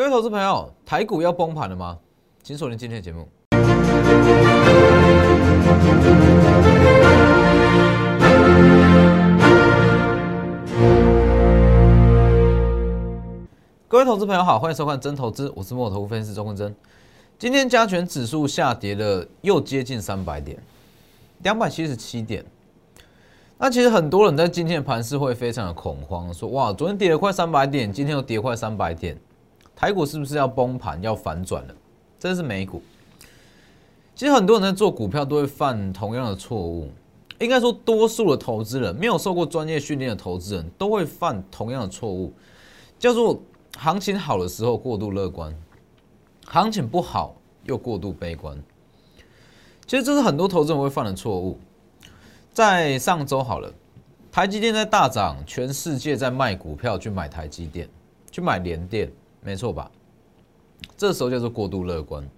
各位投资朋友，台股要崩盘了吗？请锁定今天的节目。各位投资朋友好，欢迎收看真投资，我是莫头分析师钟坤真。今天加权指数下跌了，又接近三百点，两百七十七点。那其实很多人在今天的盘市会非常的恐慌，说哇，昨天跌了快三百点，今天又跌快三百点，台股是不是要崩盘、要反转了？这是美股。其实很多人在做股票都会犯同样的错误，应该说多数的投资人没有受过专业训练的投资人都会犯同样的错误，叫做行情好的时候过度乐观，行情不好又过度悲观。其实这是很多投资人会犯的错误。在上周好了，台积电在大涨，全世界在卖股票去买台积电，去买联电，没错吧？这时候叫做过度乐观。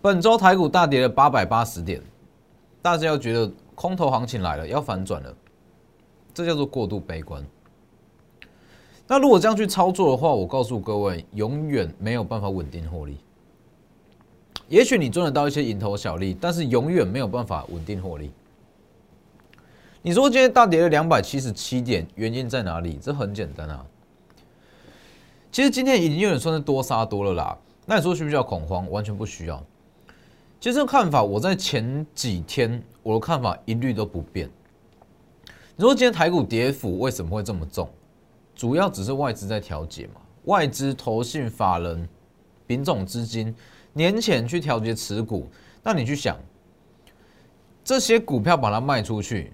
本周台股大跌了八百八十点，大家要觉得空头行情来了，要反转了，这叫做过度悲观。那如果这样去操作的话，我告诉各位，永远没有办法稳定获利。也许你赚得到一些蝇头小利，但是永远没有办法稳定获利。你说今天大跌了两百七十七点，原因在哪里？这很简单啊。其实今天已经有点算是多杀多了啦。那你说需不需要恐慌？完全不需要。其实这个看法，我在前几天我的看法一律都不变。你说今天台股跌幅为什么会这么重？主要只是外资在调节嘛，外资、投信、法人、丙种资金年前去调节持股，那你去想，这些股票把它卖出去，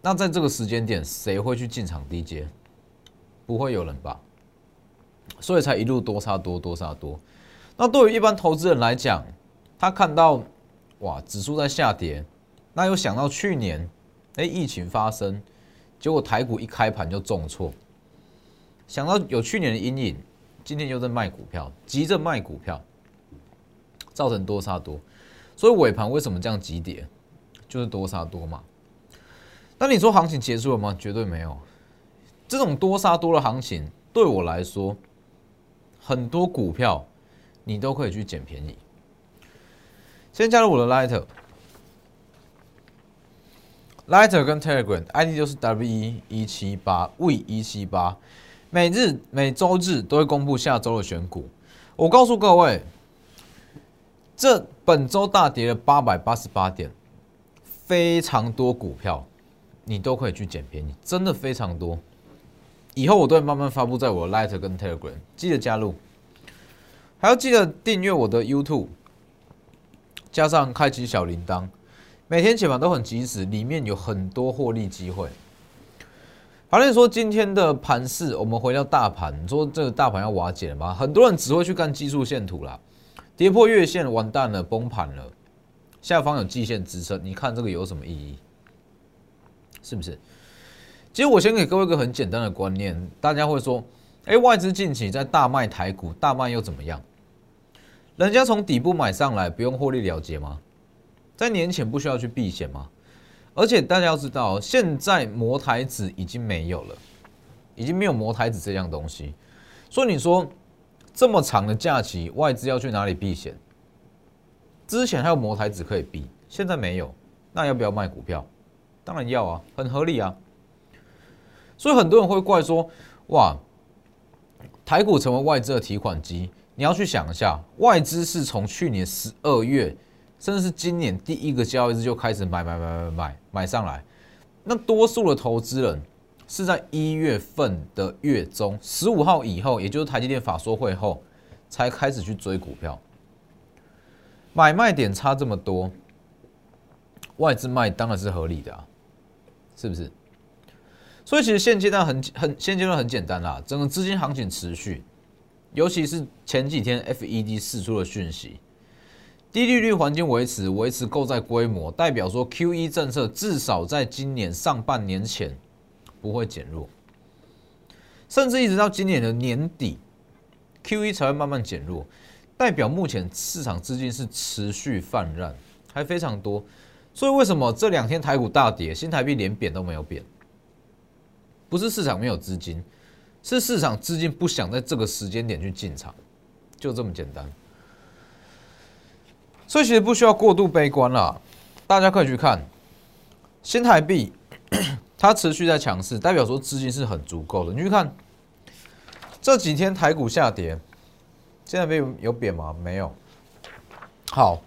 那在这个时间点，谁会去进场低接？不会有人吧？所以才一路多杀多，多杀多。那对于一般投资人来讲，他看到哇，指数在下跌，那又想到去年，哎，疫情发生，结果台股一开盘就重挫，想到有去年的阴影，今天又在卖股票，急着卖股票，造成多杀多，所以尾盘为什么这样急跌，就是多杀多嘛。那你说行情结束了吗？绝对没有，这种多杀多的行情对我来说，很多股票你都可以去捡便宜。先加入我的 Lighter，Lighter 跟 Telegram ID 就是 W 一一七八 V 一七八，每日每周日都会公布下周的选股。我告诉各位，这本周大跌了八百八十八点，非常多股票你都可以去捡便宜，真的非常多。以后我都会慢慢发布在我的 Lighter 跟 Telegram，记得加入，还要记得订阅我的 YouTube。加上开启小铃铛，每天解盘都很及时，里面有很多获利机会。好像说今天的盘势，我们回到大盘，说这个大盘要瓦解了吗？很多人只会去看技术线图啦，跌破月线完蛋了，崩盘了，下方有季线支撑，你看这个有什么意义？是不是？其实我先给各位一个很简单的观念，大家会说，哎，外资近期在大卖台股，大卖又怎么样？人家从底部买上来，不用获利了结吗？在年前不需要去避险吗？而且大家要知道，现在摩台子已经没有了，已经没有摩台子这样东西。所以你说这么长的假期，外资要去哪里避险？之前还有摩台子可以避，现在没有，那要不要卖股票？当然要啊，很合理啊。所以很多人会怪说：哇，台股成为外资的提款机。你要去想一下，外资是从去年十二月，甚至是今年第一个交易日就开始买买买买买买上来。那多数的投资人是在一月份的月中十五号以后，也就是台积电法说会后，才开始去追股票。买卖点差这么多，外资卖当然是合理的啊，是不是？所以其实现阶段很很现阶段很简单啦，整个资金行情持续。尤其是前几天，FED 释出了讯息，低利率环境维持，维持购债规模，代表说 QE 政策至少在今年上半年前不会减弱，甚至一直到今年的年底，QE 才会慢慢减弱，代表目前市场资金是持续泛滥，还非常多。所以为什么这两天台股大跌，新台币连贬都没有贬？不是市场没有资金。是市场资金不想在这个时间点去进场，就这么简单。所以其实不需要过度悲观啦，大家可以去看新台币，它持续在强势，代表说资金是很足够的。你去看这几天台股下跌，现在币有贬吗？没有。好，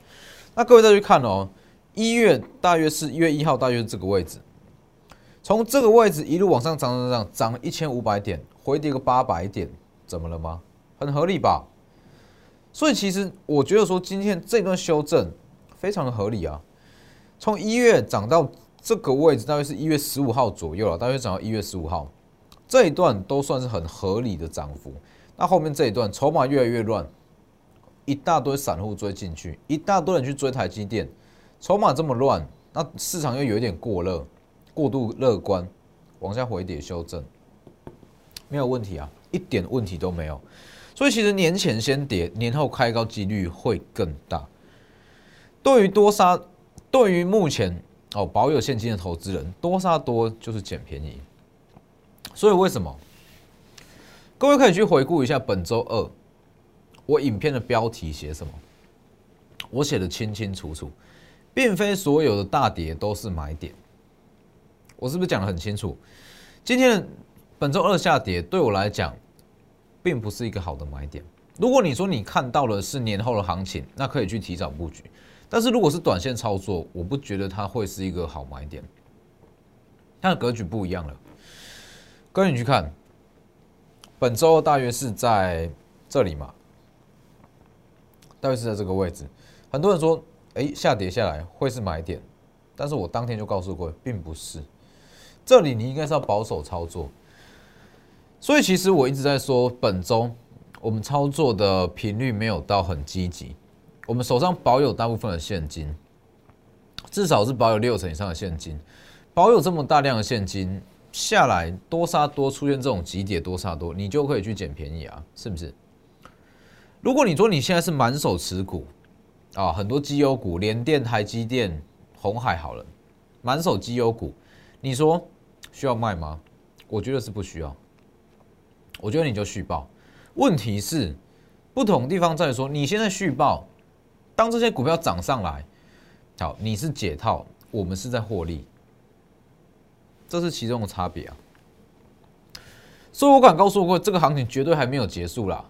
那各位再去看哦，一月大约是一月一号，大约是这个位置，从这个位置一路往上涨涨涨，涨了一千五百点，回跌个八百点，怎么了吗？很合理吧？所以其实我觉得说今天这段修正非常的合理啊，从一月涨到这个位置，大约是一月十五号左右了，大约涨到一月十五号这一段都算是很合理的涨幅。那后面这一段筹码越来越乱，一大堆散户追进去，一大堆人去追台积电，筹码这么乱，那市场又有一点过热，过度乐观，往下回跌修正，没有问题啊，一点问题都没有。所以其实年前先跌，年后开高几率会更大。对于多杀，对于目前哦保有现金的投资人，多杀多就是捡便宜。所以为什么？各位可以去回顾一下本周二我影片的标题写什么？我写的清清楚楚，并非所有的大跌都是买点。我是不是讲的很清楚？今天本周二下跌对我来讲。并不是一个好的买点。如果你说你看到的是年后的行情，那可以去提早布局。但是如果是短线操作，我不觉得它会是一个好买点。它的格局不一样了。跟你去看，本周大约是在这里嘛？大约是在这个位置。很多人说，哎，下跌下来会是买点，但是我当天就告诉各位，并不是。这里你应该是要保守操作。所以其实我一直在说，本周我们操作的频率没有到很积极。我们手上保有大部分的现金，至少是保有六成以上的现金。保有这么大量的现金下来，多杀多出现这种急跌多杀多，你就可以去捡便宜啊，是不是？如果你说你现在是满手持股啊，很多绩优股，联电、台积电、红海好了，满手绩优股，你说需要卖吗？我觉得是不需要。我觉得你就续报，问题是不同地方在于说，你现在续报，当这些股票涨上来，好，你是解套，我们是在获利，这是其中的差别啊。所以我敢告诉过，这个行情绝对还没有结束啦，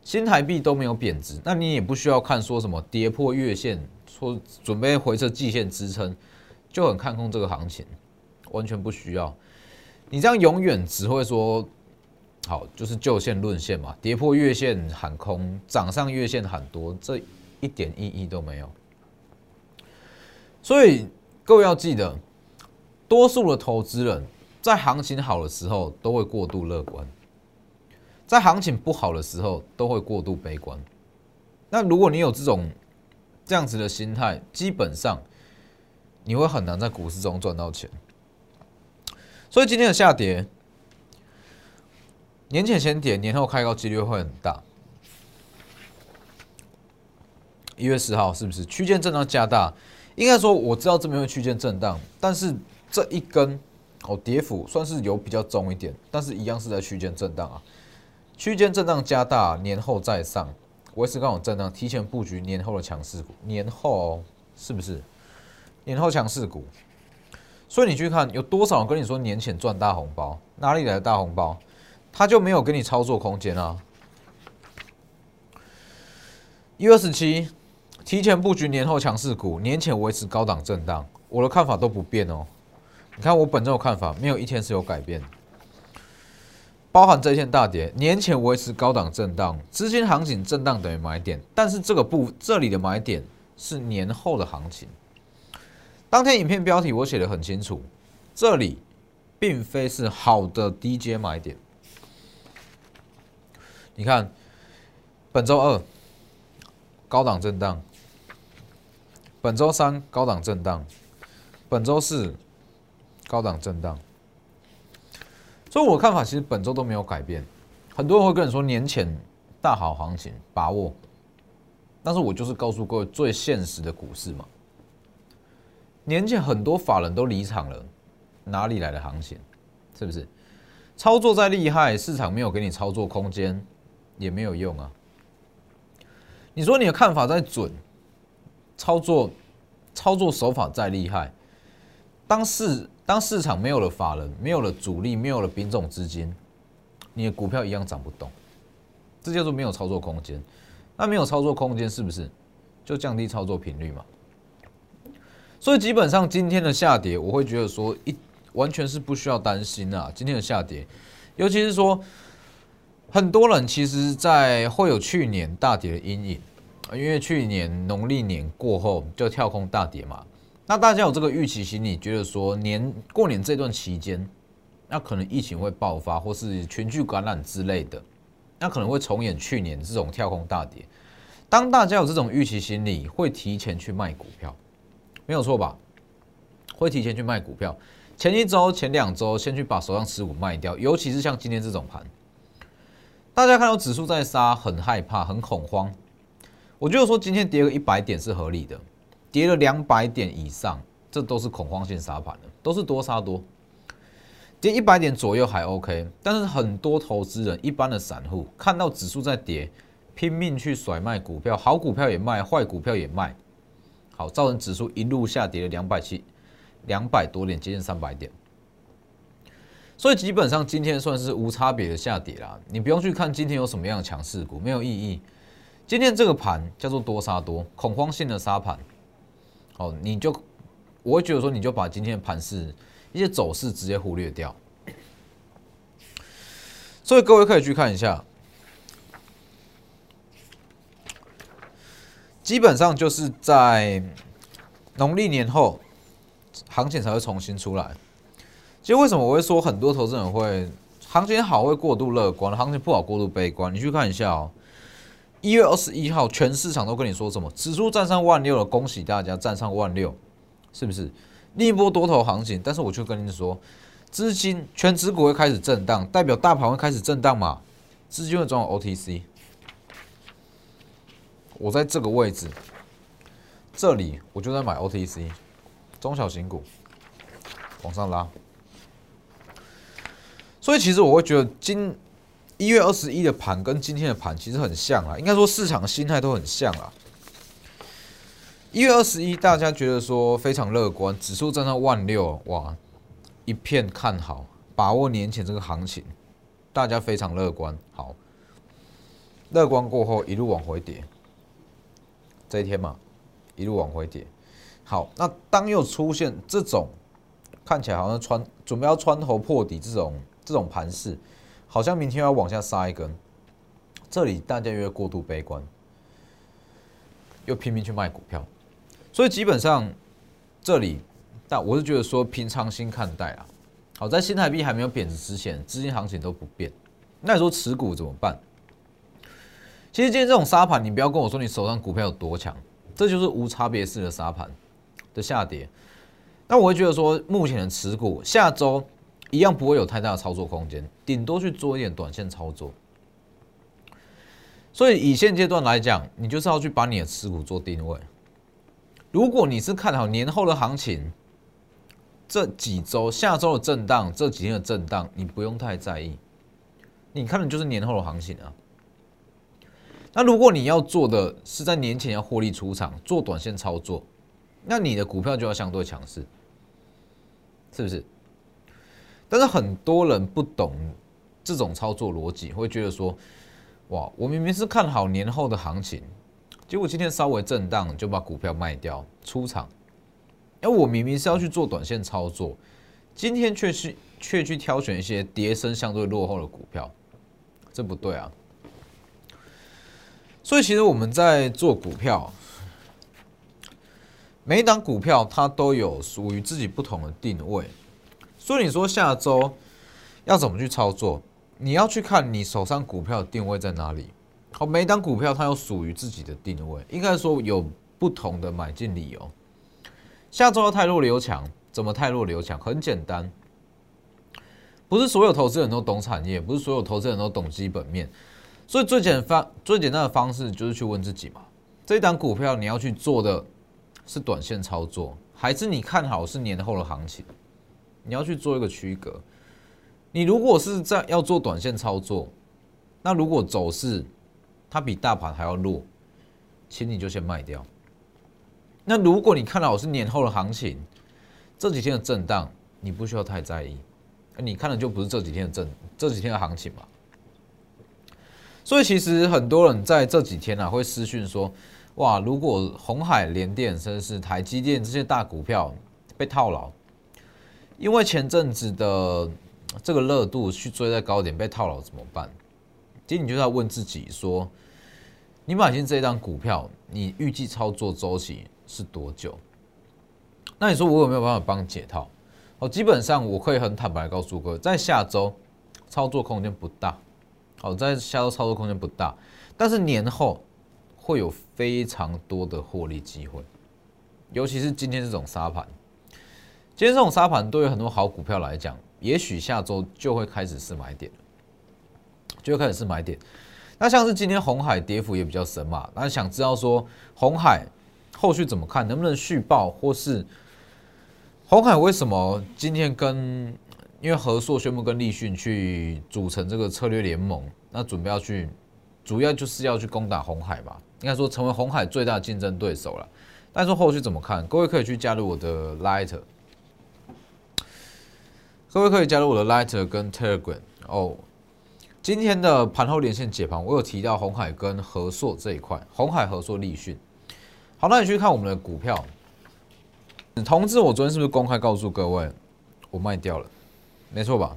新台币都没有贬值，那你也不需要看说什么跌破月线，说准备回撤季线支撑，就很看空这个行情，完全不需要，你这样永远只会说。好，就是就线论线嘛，跌破月线喊空，涨上月线喊多，这一点意义都没有。所以各位要记得，多数的投资人在行情好的时候都会过度乐观，在行情不好的时候都会过度悲观。那如果你有这种这样子的心态，基本上你会很难在股市中赚到钱。所以今天的下跌。年前先跌，年后开高几率会很大。一月十号是不是区间震荡加大？应该说我知道这边会区间震荡，但是这一根哦跌幅算是有比较重一点，但是一样是在区间震荡啊。区间震荡加大，年后再上，维持刚好震荡，提前布局年后的强势股。年后是不是年后强势股？所以你去看有多少人跟你说年前赚大红包，哪里来的大红包？他就没有给你操作空间啊！一二十七，提前布局年后强势股，年前维持高档震荡，我的看法都不变哦。你看我本周的看法，没有一天是有改变，包含这一天大跌，年前维持高档震荡，资金行情震荡等于买点，但是这个不这里的买点是年后的行情。当天影片标题我写的很清楚，这里并非是好的低阶买点。你看，本周二高档震荡，本周三高档震荡，本周四高档震荡。所以我的看法其实本周都没有改变。很多人会跟你说年前大好行情把握，但是我就是告诉各位最现实的股市嘛。年前很多法人都离场了，哪里来的行情？是不是？操作再厉害，市场没有给你操作空间。也没有用啊，你说你的看法再准，操作操作手法再厉害，当市当市场没有了法人，没有了主力，没有了兵种资金，你的股票一样涨不动，这叫做没有操作空间。那没有操作空间，是不是就降低操作频率嘛？所以基本上今天的下跌，我会觉得说一完全是不需要担心啊。今天的下跌，尤其是说很多人其实，在会有去年大跌的阴影，因为去年农历年过后就跳空大跌嘛。那大家有这个预期心理，觉得说年过年这段期间，那可能疫情会爆发，或是群聚感染之类的，那可能会重演去年这种跳空大跌。当大家有这种预期心理，会提前去卖股票。没有错吧？会提前去卖股票，前一周、前两周先去把手上持股卖掉，尤其是像今天这种盘，大家看到指数在杀，很害怕、很恐慌。我觉得说今天跌个一百点是合理的，跌了两百点以上，这都是恐慌性杀盘的，都是多杀多。跌一百点左右还 OK，但是很多投资人、一般的散户看到指数在跌，拼命去甩卖股票，好股票也卖，坏股票也卖。好，造成指数一路下跌了两百七两百多点，接近三百点。所以基本上今天算是无差别的下跌啦，你不用去看今天有什么样的强势股，没有意义。今天这个盘叫做多杀多，恐慌性的杀盘。哦，你就我会觉得说，你就把今天的盘势一些走势直接忽略掉。所以各位可以去看一下。基本上就是在农历年后，行情才会重新出来。其实为什么我会说很多投资人会行情好会过度乐观，行情不好过度悲观？你去看一下哦，一月二十一号，全市场都跟你说什么？指数站上万六了，恭喜大家站上万六，是不是？另一波多头行情，但是我就跟你说，资金全指股会开始震荡，代表大盘会开始震荡嘛？资金会转往 OTC。我在这个位置，这里我就在买 OTC 中小型股，往上拉。所以其实我会觉得今一月二十一的盘跟今天的盘其实很像啊，应该说市场心态都很像啊。一月二十一大家觉得说非常乐观，指数站上万六，哇，一片看好，把握年前这个行情，大家非常乐观。好，乐观过后一路往回跌。这一天嘛，一路往回跌。好，那当又出现这种看起来好像穿准备要穿头破底这种这种盘势，好像明天要往下杀一根，这里大家又过度悲观，又拼命去卖股票，所以基本上这里，但我是觉得说平常心看待啊。好，在新台币还没有贬值之前，资金行情都不变，那你说持股怎么办？其实今天这种沙盘，你不要跟我说你手上股票有多强，这就是无差别式的沙盘的下跌。那我会觉得说，目前的持股下周一样不会有太大的操作空间，顶多去做一点短线操作。所以以现阶段来讲，你就是要去把你的持股做定位。如果你是看好年后的行情，这几周下周的震荡，这几天的震荡，你不用太在意。你看的就是年后的行情啊。那如果你要做的是在年前要获利出场做短线操作，那你的股票就要相对强势，是不是？但是很多人不懂这种操作逻辑，会觉得说：哇，我明明是看好年后的行情，结果今天稍微震荡就把股票卖掉出场，而我明明是要去做短线操作，今天却是却去挑选一些跌升相对落后的股票，这不对啊！所以其实我们在做股票，每一档股票它都有属于自己不同的定位。所以你说下周要怎么去操作？你要去看你手上股票的定位在哪里。好，每一档股票它有属于自己的定位，应该说有不同的买进理由。下周要太弱留强，怎么太弱留强？很简单，不是所有投资人都懂产业，不是所有投资人都懂基本面。所以最简方最简单的方式就是去问自己嘛，这一档股票你要去做的是短线操作，还是你看好是年后的行情？你要去做一个区隔。你如果是在要做短线操作，那如果走势它比大盘还要弱，请你就先卖掉。那如果你看到我是年后的行情，这几天的震荡，你不需要太在意。你看的就不是这几天的震，这几天的行情嘛。所以其实很多人在这几天啊，会私讯说：哇，如果红海、联电、甚至是台积电这些大股票被套牢，因为前阵子的这个热度去追在高点被套牢怎么办？其实你就要问自己说：你买进这一张股票，你预计操作周期？是多久？那你说我有没有办法帮你解套？哦，基本上我可以很坦白告诉各位，在下周操作空间不大。好，在下周操作空间不大，但是年后会有非常多的获利机会，尤其是今天这种沙盘。今天这种沙盘对于很多好股票来讲，也许下周就会开始是买点就会开始是买点。那像是今天红海跌幅也比较深嘛，那想知道说红海。后续怎么看？能不能续报？或是红海为什么今天跟因为和硕宣布跟立讯去组成这个策略联盟？那准备要去，主要就是要去攻打红海吧？应该说成为红海最大的竞争对手了。但是后续怎么看？各位可以去加入我的 Light，各位可以加入我的 Light 跟 Telegram 哦。今天的盘后连线解盘，我有提到红海跟和硕这一块，红海、和硕、立讯。好，那你去看我们的股票，同志，我昨天是不是公开告诉各位，我卖掉了，没错吧？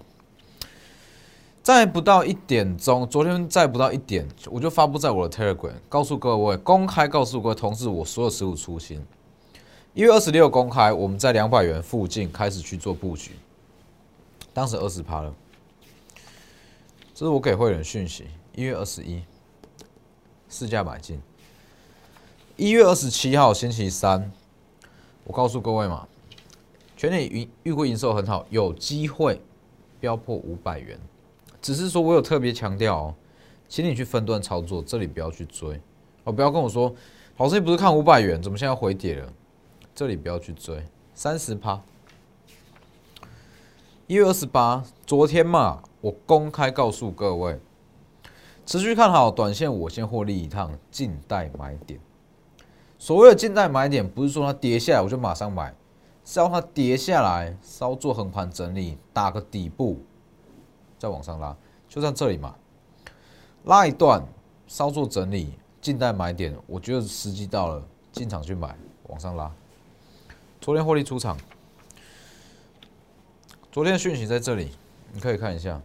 在不到一点钟，昨天在不到一点，我就发布在我的 Telegram，告诉各位，公开告诉各位，同事，我所有持股出新。一月二十六公开，我们在两百元附近开始去做布局，当时二十趴了，这是我给会员讯息。一月二十一，市价买进。一月二十七号星期三，我告诉各位嘛，全年预预估营收很好，有机会飙破五百元。只是说我有特别强调哦，请你去分段操作，这里不要去追哦，不要跟我说，老师你不是看五百元，怎么现在回跌了？这里不要去追，三十趴。一月二十八，昨天嘛，我公开告诉各位，持续看好短线，我先获利一趟，静待买点。所谓的近代买点，不是说它跌下来我就马上买，是要它跌下来稍作横盘整理，打个底部，再往上拉，就在这里嘛，拉一段稍作整理，近代买点，我觉得时机到了，进场去买，往上拉。昨天获利出场，昨天讯息在这里，你可以看一下，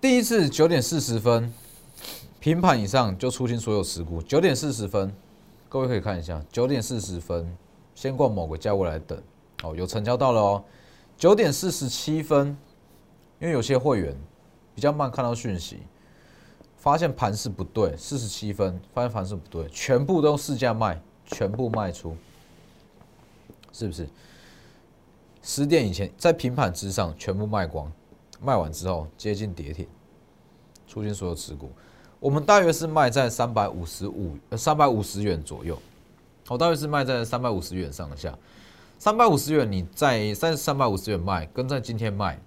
第一次九点四十分。平盘以上就出清所有持股。九点四十分，各位可以看一下。九点四十分，先逛某个价位来等。哦，有成交到了哦。九点四十七分，因为有些会员比较慢看到讯息，发现盘势不对。四十七分，发现盘势不对，全部都市价卖，全部卖出，是不是？十点以前在平盘之上全部卖光，卖完之后接近跌停，出清所有持股。我们大约是卖在三百五十五三百五十元左右，我大约是卖在三百五十元上下，三百五十元你在三三百五十元卖，跟在今天卖，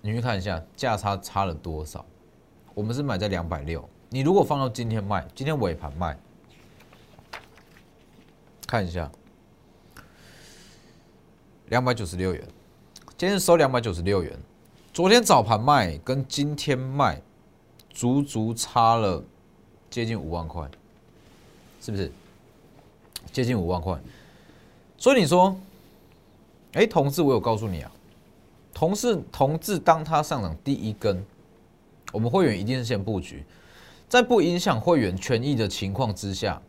你去看一下价差差了多少？我们是买在两百六，你如果放到今天卖，今天尾盘卖，看一下两百九十六元，今天收两百九十六元，昨天早盘卖跟今天卖。足足差了接近五万块，是不是？接近五万块，所以你说，哎，同志，我有告诉你啊，同事同志，当它上涨第一根，我们会员一定是先布局，在不影响会员权益的情况之下，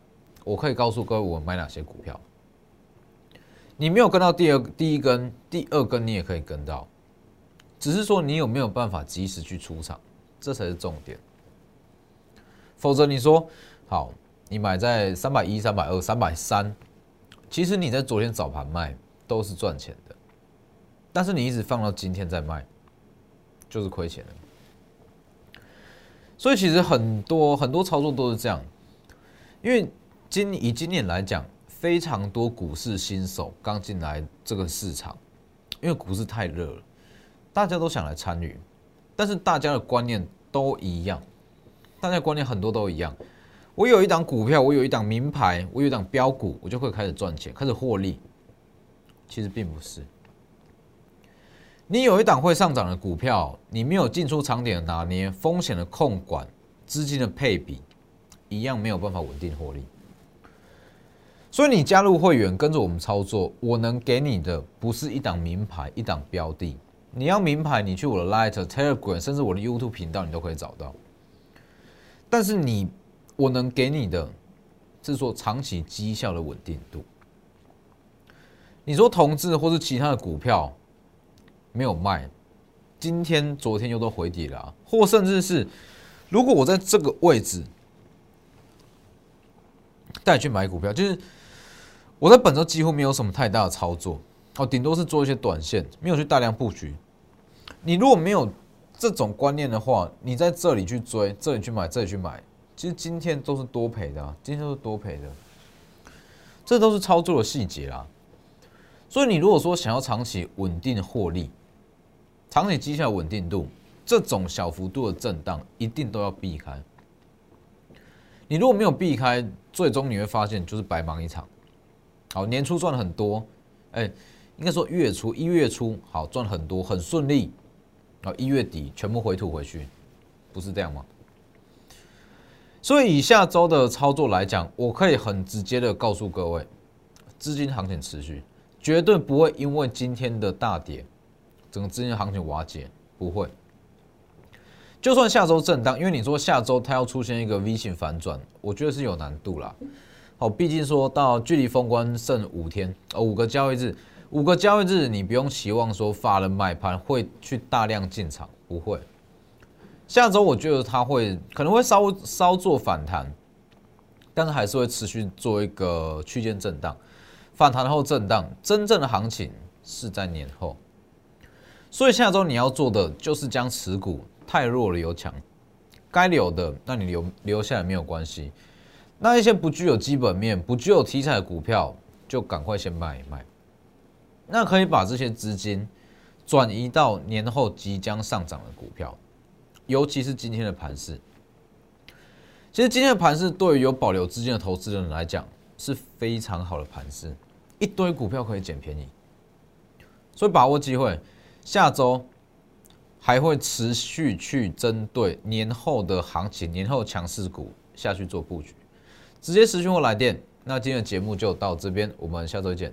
我可以告诉各位我买哪些股票。你没有跟到第二第一根、第二根，你也可以跟到，只是说你有没有办法及时去出场。这才是重点，否则你说好，你买在三百一、三百二、三百三，其实你在昨天早盘卖都是赚钱的，但是你一直放到今天再卖，就是亏钱的。所以其实很多很多操作都是这样，因为今以今年来讲，非常多股市新手刚进来这个市场，因为股市太热了，大家都想来参与。但是大家的观念都一样，大家观念很多都一样。我有一档股票，我有一档名牌，我有一档标股，我就会开始赚钱，开始获利。其实并不是。你有一档会上涨的股票，你没有进出场点的拿捏，风险的控管，资金的配比，一样没有办法稳定获利。所以你加入会员，跟着我们操作，我能给你的不是一档名牌，一档标的。你要名牌，你去我的 Light Telegram，甚至我的 YouTube 频道，你都可以找到。但是你，我能给你的，是说长期绩效的稳定度。你说同志或是其他的股票没有卖，今天、昨天又都回底了，或甚至是，如果我在这个位置带你去买股票，就是。我在本周几乎没有什么太大的操作，哦，顶多是做一些短线，没有去大量布局。你如果没有这种观念的话，你在这里去追，这里去买，这里去买，其实今天都是多赔的，今天都是多赔的。这都是操作的细节啦。所以你如果说想要长期稳定获利，长期绩效稳定度，这种小幅度的震荡一定都要避开。你如果没有避开，最终你会发现就是白忙一场。好，年初赚了很多，哎，应该说月初一月初好赚很多，很顺利，啊，一月底全部回吐回去，不是这样吗？所以以下周的操作来讲，我可以很直接的告诉各位，资金行情持续，绝对不会因为今天的大跌，整个资金行情瓦解，不会。就算下周震荡，因为你说下周它要出现一个 V 型反转，我觉得是有难度啦。好，毕竟说到距离封关剩五天，呃，五个交易日，五个交易日，你不用期望说发了买盘会去大量进场，不会。下周我觉得它会可能会稍微稍做反弹，但是还是会持续做一个区间震荡，反弹后震荡，真正的行情是在年后。所以下周你要做的就是将持股太弱了留强，该留的那你留留下来没有关系。那一些不具有基本面、不具有题材的股票，就赶快先卖一卖。那可以把这些资金转移到年后即将上涨的股票，尤其是今天的盘势。其实今天的盘势对于有保留资金的投资人来讲是非常好的盘势，一堆股票可以捡便宜，所以把握机会。下周还会持续去针对年后的行情、年后强势股下去做布局。直接私讯或来电，那今天的节目就到这边，我们下周见。